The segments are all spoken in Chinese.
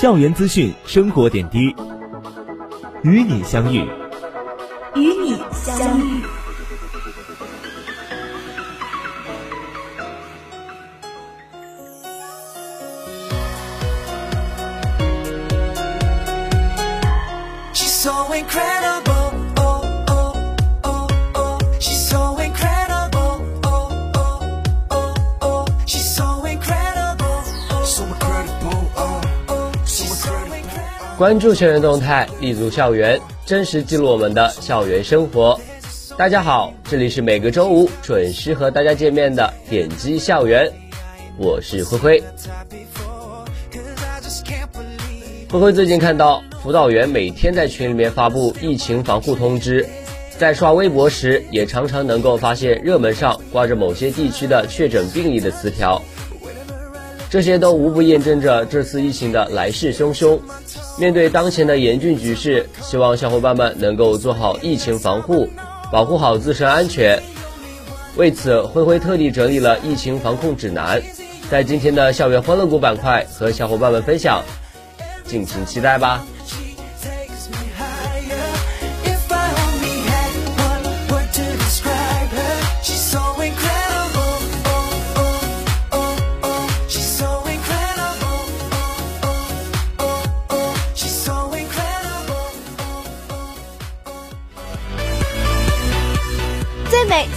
校园资讯，生活点滴，与你相遇，与你相遇。关注校园动态，立足校园，真实记录我们的校园生活。大家好，这里是每个周五准时和大家见面的点击校园，我是灰灰。灰灰最近看到辅导员每天在群里面发布疫情防护通知，在刷微博时也常常能够发现热门上挂着某些地区的确诊病例的词条，这些都无不验证着这次疫情的来势汹汹。面对当前的严峻局势，希望小伙伴们能够做好疫情防护，保护好自身安全。为此，灰灰特地整理了疫情防控指南，在今天的校园欢乐谷板块和小伙伴们分享，敬请期待吧。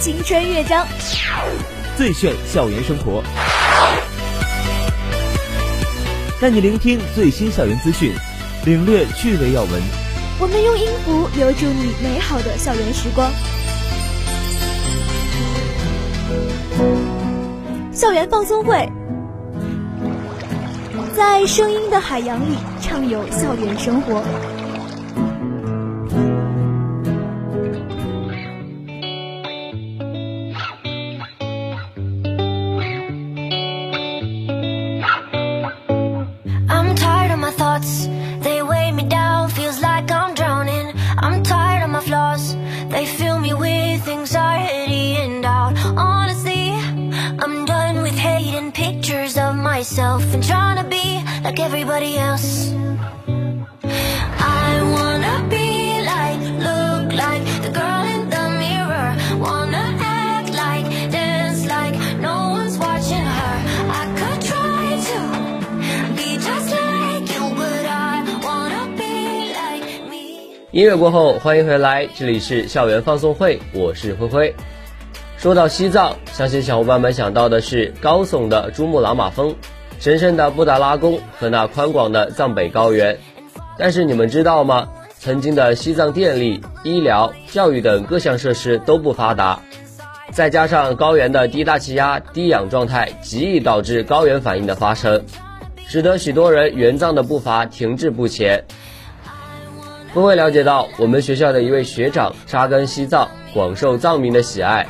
青春乐章，最炫校园生活，带你聆听最新校园资讯，领略趣味要闻。我们用音符留住你美好的校园时光。校园放松会，在声音的海洋里畅游校园生活。音乐过后，欢迎回来，这里是校园放送会，我是灰灰。 说到西藏，相信小伙伴们想到的是高耸的珠穆朗玛峰、神圣的布达拉宫和那宽广的藏北高原。但是你们知道吗？曾经的西藏电力、医疗、教育等各项设施都不发达，再加上高原的低大气压、低氧状态，极易导致高原反应的发生，使得许多人援藏的步伐停滞不前。不会了解到，我们学校的一位学长扎根西藏，广受藏民的喜爱，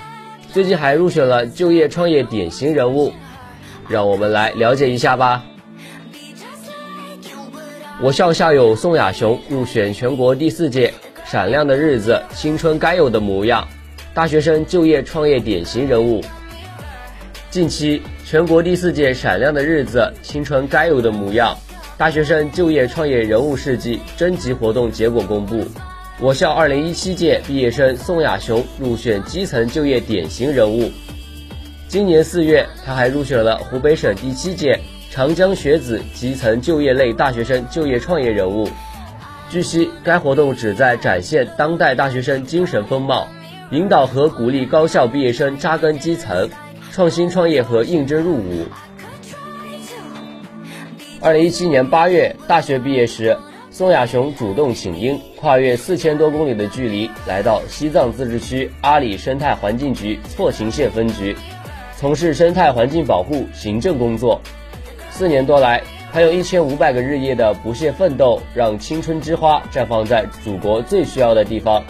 最近还入选了就业创业典型人物，让我们来了解一下吧。我校校友宋亚雄入选全国第四届“闪亮的日子，青春该有的模样”大学生就业创业典型人物。近期，全国第四届“闪亮的日子，青春该有的模样”。大学生就业创业人物事迹征集活动结果公布，我校2017届毕业生宋亚雄入选基层就业典型人物。今年四月，他还入选了湖北省第七届长江学子基层就业类大学生就业创业人物。据悉，该活动旨在展现当代大学生精神风貌，引导和鼓励高校毕业生扎根基层，创新创业和应征入伍。二零一七年八月，大学毕业时，宋亚雄主动请缨，跨越四千多公里的距离，来到西藏自治区阿里生态环境局错勤县分局，从事生态环境保护行政工作。四年多来，他用一千五百个日夜的不懈奋斗，让青春之花绽放在祖国最需要的地方。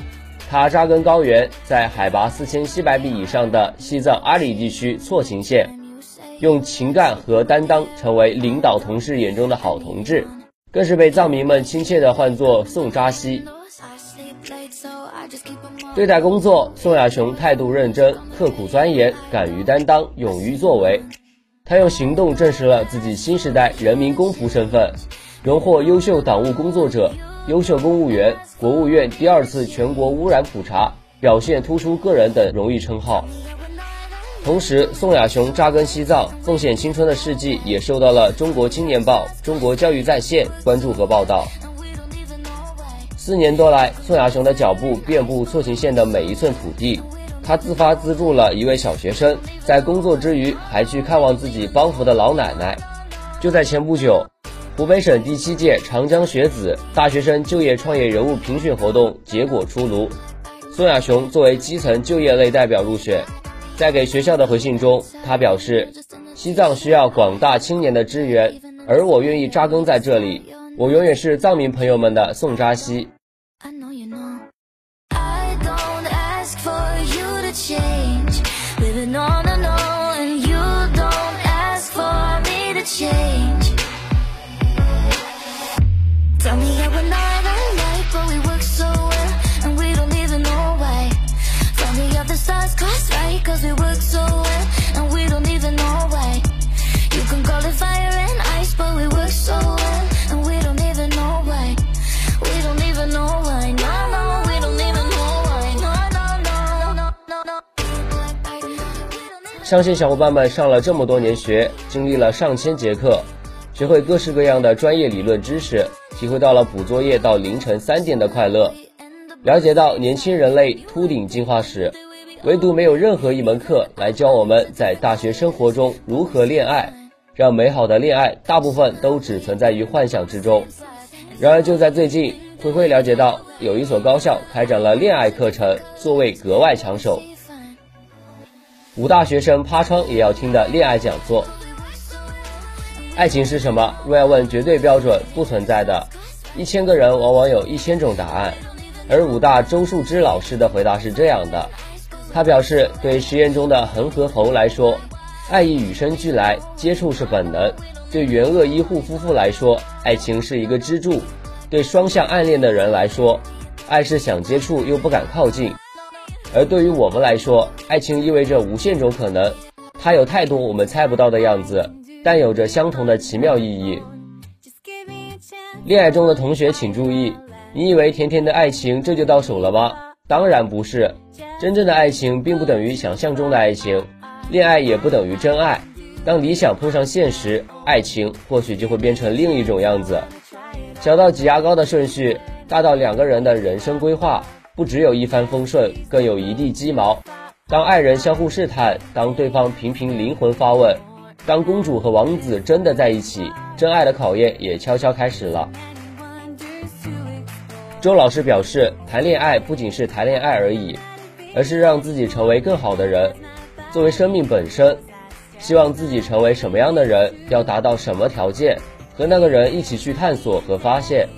他扎根高原，在海拔四千七百米以上的西藏阿里地区错秦县，用情感和担当成为领导同事眼中的好同志，更是被藏民们亲切地唤作宋扎西。对待工作，宋亚雄态度认真、刻苦钻研、敢于担当、勇于作为。他用行动证实了自己新时代人民公仆身份，荣获优秀党务工作者、优秀公务员、国务院第二次全国污染普查表现突出个人等荣誉称号。同时，宋亚雄扎根西藏、奉献青春的事迹也受到了《中国青年报》《中国教育在线》关注和报道。四年多来，宋亚雄的脚步遍布错勤县的每一寸土地。他自发资助了一位小学生，在工作之余还去看望自己帮扶的老奶奶。就在前不久，湖北省第七届长江学子大学生就业创业人物评选活动结果出炉，宋亚雄作为基层就业类代表入选。在给学校的回信中，他表示：“西藏需要广大青年的支援，而我愿意扎根在这里。我永远是藏民朋友们的宋扎西。”相信小伙伴们上了这么多年学，经历了上千节课，学会各式各样的专业理论知识，体会到了补作业到凌晨三点的快乐，了解到年轻人类秃顶进化史。唯独没有任何一门课来教我们在大学生活中如何恋爱，让美好的恋爱大部分都只存在于幻想之中。然而就在最近，灰灰了解到有一所高校开展了恋爱课程，座位格外抢手。武大学生趴窗也要听的恋爱讲座。爱情是什么？若要问绝对标准，不存在的。一千个人往往有一千种答案，而武大周树之老师的回答是这样的。他表示，对实验中的恒河猴来说，爱意与生俱来，接触是本能；对援鄂医护夫妇来说，爱情是一个支柱；对双向暗恋的人来说，爱是想接触又不敢靠近；而对于我们来说，爱情意味着无限种可能，它有太多我们猜不到的样子，但有着相同的奇妙意义。恋爱中的同学请注意，你以为甜甜的爱情这就到手了吗？当然不是。真正的爱情并不等于想象中的爱情，恋爱也不等于真爱。当理想碰上现实，爱情或许就会变成另一种样子。小到挤牙膏的顺序，大到两个人的人生规划，不只有一帆风顺，更有一地鸡毛。当爱人相互试探，当对方频频灵魂发问，当公主和王子真的在一起，真爱的考验也悄悄开始了。周老师表示，谈恋爱不仅是谈恋爱而已。而是让自己成为更好的人。作为生命本身，希望自己成为什么样的人，要达到什么条件，和那个人一起去探索和发现。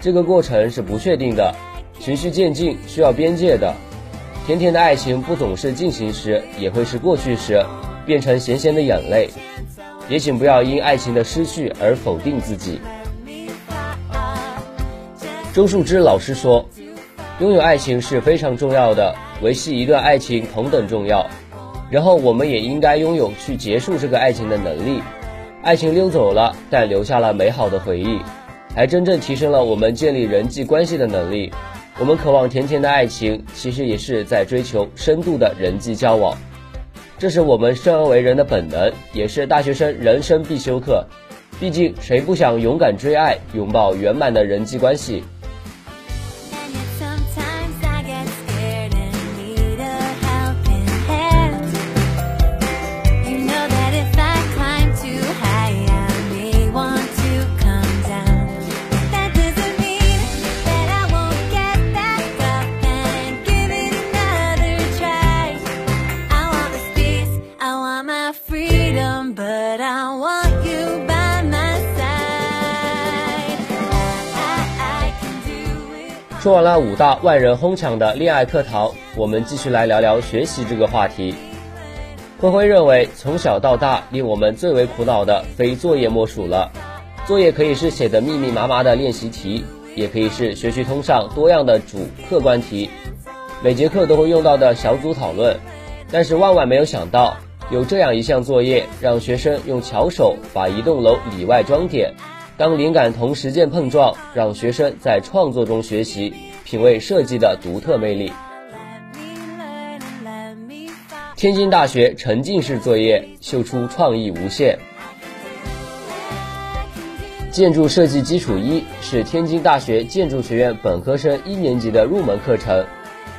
这个过程是不确定的，循序渐进，需要边界的。甜甜的爱情不总是进行时，也会是过去时，变成咸咸的眼泪。也请不要因爱情的失去而否定自己。周树之老师说。拥有爱情是非常重要的，维系一段爱情同等重要。然后我们也应该拥有去结束这个爱情的能力。爱情溜走了，但留下了美好的回忆，还真正提升了我们建立人际关系的能力。我们渴望甜甜的爱情，其实也是在追求深度的人际交往。这是我们生而为人的本能，也是大学生人生必修课。毕竟，谁不想勇敢追爱，拥抱圆满的人际关系？说完了五大万人哄抢的恋爱课堂，我们继续来聊聊学习这个话题。灰灰认为，从小到大，令我们最为苦恼的非作业莫属了。作业可以是写的密密麻麻的练习题，也可以是学习通上多样的主客观题，每节课都会用到的小组讨论。但是万万没有想到，有这样一项作业，让学生用巧手把一栋楼里外装点。当灵感同实践碰撞，让学生在创作中学习，品味设计的独特魅力。天津大学沉浸式作业秀出创意无限。建筑设计基础一是天津大学建筑学院本科生一年级的入门课程，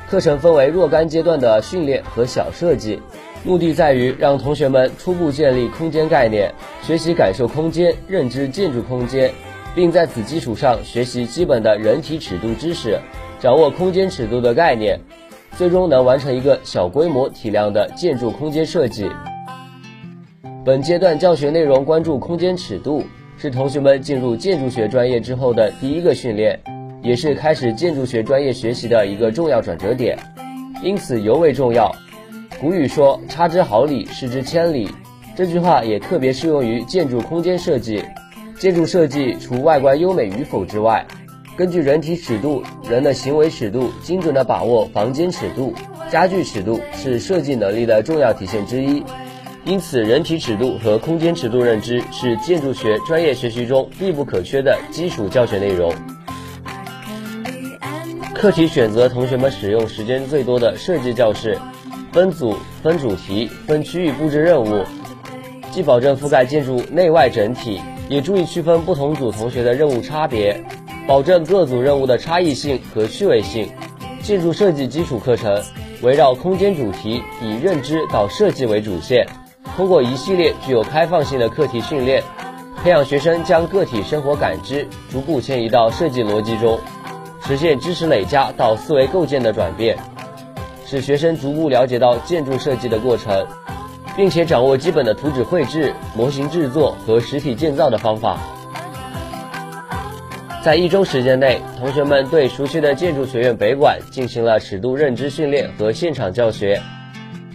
课程分为若干阶段的训练和小设计，目的在于让同学们初步建立空间概念，学习感受空间、认知建筑空间，并在此基础上学习基本的人体尺度知识，掌握空间尺度的概念，最终能完成一个小规模体量的建筑空间设计。本阶段教学内容关注空间尺度。是同学们进入建筑学专业之后的第一个训练，也是开始建筑学专业学习的一个重要转折点，因此尤为重要。古语说“差之毫厘，失之千里”，这句话也特别适用于建筑空间设计。建筑设计除外观优美与否之外，根据人体尺度、人的行为尺度，精准的把握房间尺度、家具尺度，是设计能力的重要体现之一。因此，人体尺度和空间尺度认知是建筑学专业学习中必不可缺的基础教学内容。课题选择同学们使用时间最多的设计教室，分组、分主题、分区域布置任务，既保证覆盖建筑内外整体，也注意区分不同组同学的任务差别，保证各组任务的差异性和趣味性。建筑设计基础课程围绕空间主题，以认知到设计为主线。通过一系列具有开放性的课题训练，培养学生将个体生活感知逐步迁移到设计逻辑中，实现知识累加到思维构建的转变，使学生逐步了解到建筑设计的过程，并且掌握基本的图纸绘制、模型制作和实体建造的方法。在一周时间内，同学们对熟悉的建筑学院北馆进行了尺度认知训练和现场教学。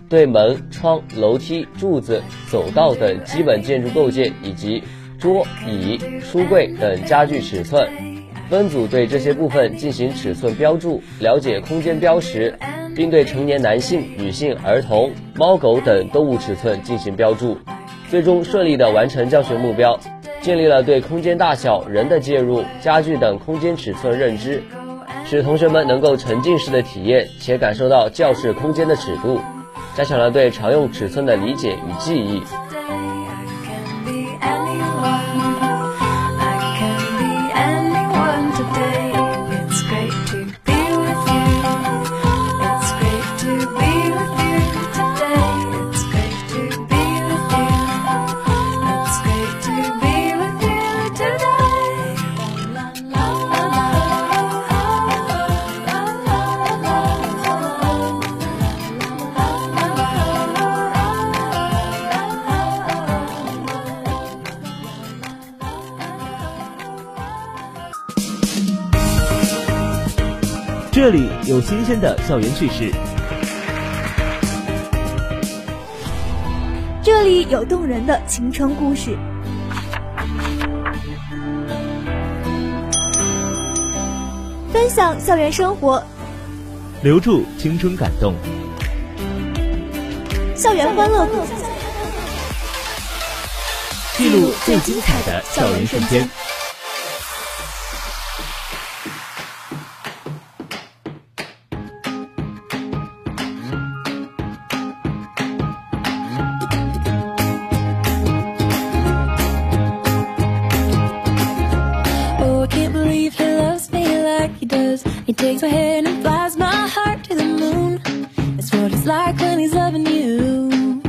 对门窗、楼梯、柱子、走道等基本建筑构件，以及桌椅、书柜等家具尺寸，分组对这些部分进行尺寸标注，了解空间标识，并对成年男性、女性、儿童、猫狗等动物尺寸进行标注，最终顺利地完成教学目标，建立了对空间大小、人的介入、家具等空间尺寸认知，使同学们能够沉浸式的体验且感受到教室空间的尺度。加强了对常用尺寸的理解与记忆。这里有新鲜的校园趣事，这里有动人的青春故事，分享校园生活，留住青春感动，校园欢乐。谷，记录最精彩的校园瞬间。takes my hand and flies my heart to the moon. That's what it's like when he's loving you.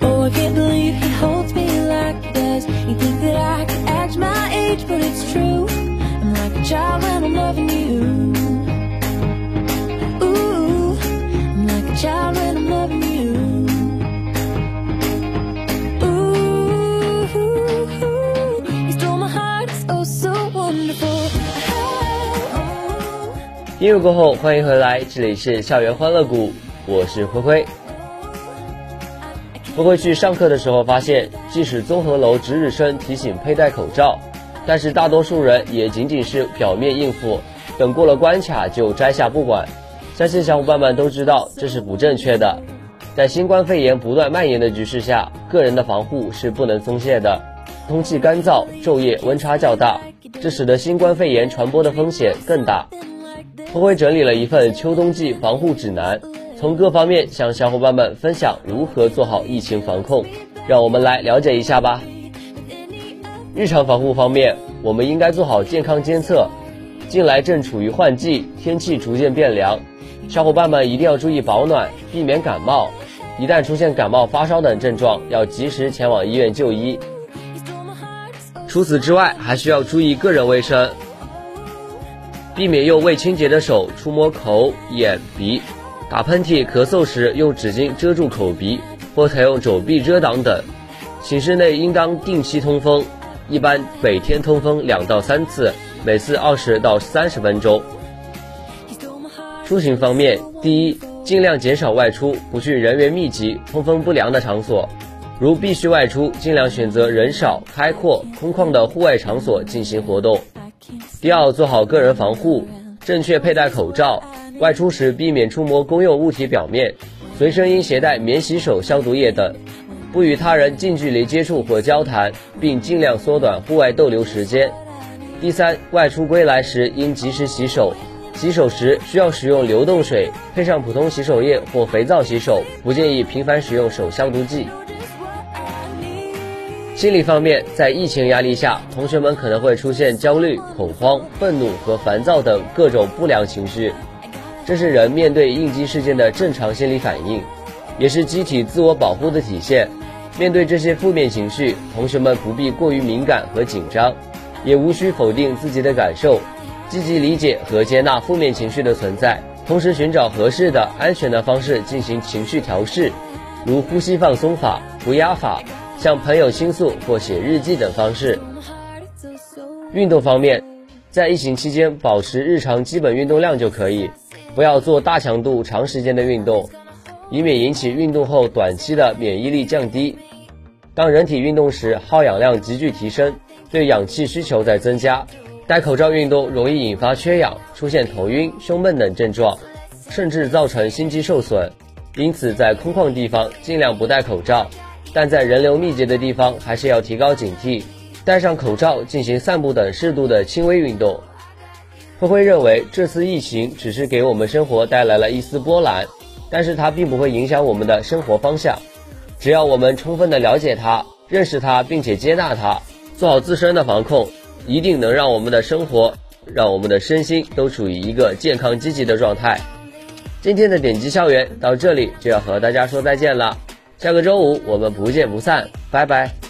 Oh, I can't believe he holds me like he does. You think that I could act my age, but it's true. I'm like a child when I'm loving you. 音乐过后，欢迎回来，这里是校园欢乐谷，我是灰灰。灰灰去上课的时候发现，即使综合楼值日生提醒佩戴口罩，但是大多数人也仅仅是表面应付，等过了关卡就摘下不管。相信小伙伴们都知道这是不正确的。在新冠肺炎不断蔓延的局势下，个人的防护是不能松懈的。空气干燥，昼夜温差较大，这使得新冠肺炎传播的风险更大。灰灰整理了一份秋冬季防护指南，从各方面向小伙伴们分享如何做好疫情防控。让我们来了解一下吧。日常防护方面，我们应该做好健康监测。近来正处于换季，天气逐渐变凉，小伙伴们一定要注意保暖，避免感冒。一旦出现感冒、发烧等症状，要及时前往医院就医。除此之外，还需要注意个人卫生。避免用未清洁的手触摸口、眼、鼻，打喷嚏、咳嗽时用纸巾遮住口鼻，或采用肘臂遮挡等。寝室内应当定期通风，一般每天通风两到三次，每次二十到三十分钟。出行方面，第一，尽量减少外出，不去人员密集、通风不良的场所。如必须外出，尽量选择人少、开阔、空旷的户外场所进行活动。第二，做好个人防护，正确佩戴口罩，外出时避免触摸公用物体表面，随身应携带免洗手、消毒液等，不与他人近距离接触或交谈，并尽量缩短户外逗留时间。第三，外出归来时应及时洗手，洗手时需要使用流动水，配上普通洗手液或肥皂洗手，不建议频繁使用手消毒剂。心理方面，在疫情压力下，同学们可能会出现焦虑、恐慌、愤怒和烦躁等各种不良情绪，这是人面对应激事件的正常心理反应，也是机体自我保护的体现。面对这些负面情绪，同学们不必过于敏感和紧张，也无需否定自己的感受，积极理解和接纳负面情绪的存在，同时寻找合适的、安全的方式进行情绪调试，如呼吸放松法、涂鸦法。向朋友倾诉或写日记等方式。运动方面，在疫情期间保持日常基本运动量就可以，不要做大强度、长时间的运动，以免引起运动后短期的免疫力降低。当人体运动时，耗氧量急剧提升，对氧气需求在增加，戴口罩运动容易引发缺氧，出现头晕、胸闷等症状，甚至造成心肌受损。因此，在空旷地方尽量不戴口罩。但在人流密集的地方，还是要提高警惕，戴上口罩进行散步等适度的轻微运动。灰灰认为，这次疫情只是给我们生活带来了一丝波澜，但是它并不会影响我们的生活方向。只要我们充分的了解它、认识它，并且接纳它，做好自身的防控，一定能让我们的生活、让我们的身心都处于一个健康积极的状态。今天的点击校园到这里就要和大家说再见了。下个周五我们不见不散，拜拜。